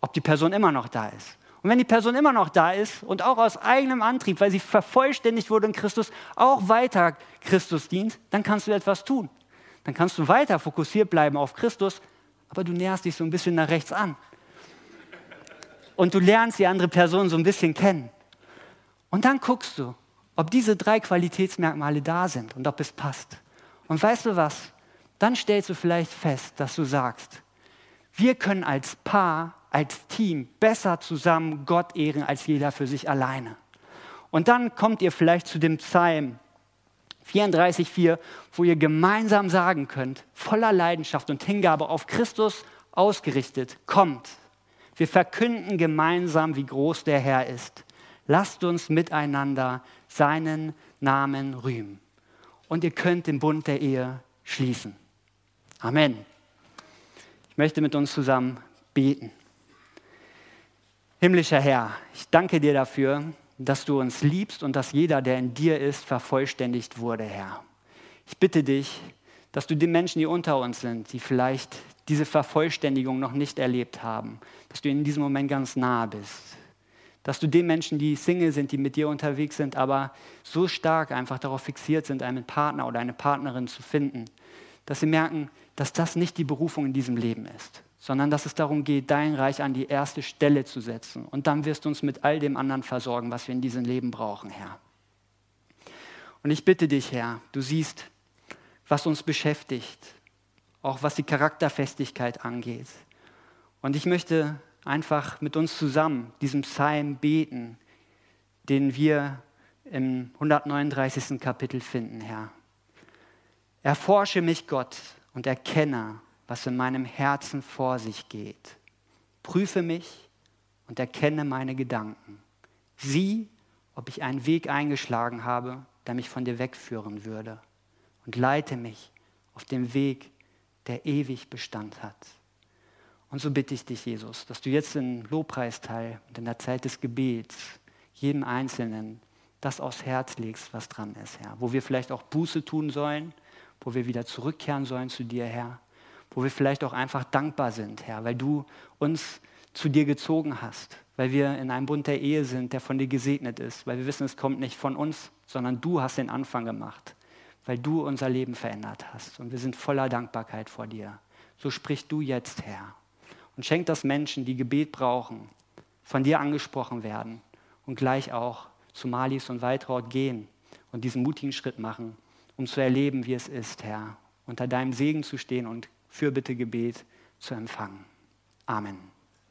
ob die Person immer noch da ist. Und wenn die Person immer noch da ist und auch aus eigenem Antrieb, weil sie vervollständigt wurde in Christus, auch weiter Christus dient, dann kannst du etwas tun. Dann kannst du weiter fokussiert bleiben auf Christus, aber du näherst dich so ein bisschen nach rechts an. Und du lernst die andere Person so ein bisschen kennen. Und dann guckst du, ob diese drei Qualitätsmerkmale da sind und ob es passt. Und weißt du was? Dann stellst du vielleicht fest, dass du sagst, wir können als Paar als Team besser zusammen Gott ehren als jeder für sich alleine. Und dann kommt ihr vielleicht zu dem Psalm 34,4, wo ihr gemeinsam sagen könnt, voller Leidenschaft und Hingabe auf Christus ausgerichtet, kommt. Wir verkünden gemeinsam, wie groß der Herr ist. Lasst uns miteinander seinen Namen rühmen. Und ihr könnt den Bund der Ehe schließen. Amen. Ich möchte mit uns zusammen beten. Himmlischer Herr, ich danke dir dafür, dass du uns liebst und dass jeder, der in dir ist, vervollständigt wurde, Herr. Ich bitte dich, dass du den Menschen, die unter uns sind, die vielleicht diese Vervollständigung noch nicht erlebt haben, dass du in diesem Moment ganz nahe bist. Dass du den Menschen, die Single sind, die mit dir unterwegs sind, aber so stark einfach darauf fixiert sind, einen Partner oder eine Partnerin zu finden, dass sie merken, dass das nicht die Berufung in diesem Leben ist sondern dass es darum geht, dein Reich an die erste Stelle zu setzen. Und dann wirst du uns mit all dem anderen versorgen, was wir in diesem Leben brauchen, Herr. Und ich bitte dich, Herr, du siehst, was uns beschäftigt, auch was die Charakterfestigkeit angeht. Und ich möchte einfach mit uns zusammen diesen Psalm beten, den wir im 139. Kapitel finden, Herr. Erforsche mich, Gott, und erkenne, was in meinem Herzen vor sich geht. Prüfe mich und erkenne meine Gedanken. Sieh, ob ich einen Weg eingeschlagen habe, der mich von dir wegführen würde. Und leite mich auf dem Weg, der ewig Bestand hat. Und so bitte ich dich, Jesus, dass du jetzt im Lobpreisteil und in der Zeit des Gebets jedem Einzelnen das aufs Herz legst, was dran ist, Herr. Wo wir vielleicht auch Buße tun sollen, wo wir wieder zurückkehren sollen zu dir, Herr. Wo wir vielleicht auch einfach dankbar sind, Herr, weil du uns zu dir gezogen hast, weil wir in einem Bund der Ehe sind, der von dir gesegnet ist, weil wir wissen, es kommt nicht von uns, sondern du hast den Anfang gemacht, weil du unser Leben verändert hast. Und wir sind voller Dankbarkeit vor dir. So sprichst du jetzt, Herr. Und schenk das Menschen, die Gebet brauchen, von dir angesprochen werden und gleich auch zu Malis und Waltraud gehen und diesen mutigen Schritt machen, um zu erleben, wie es ist, Herr, unter deinem Segen zu stehen und Fürbitte Gebet zu empfangen. Amen.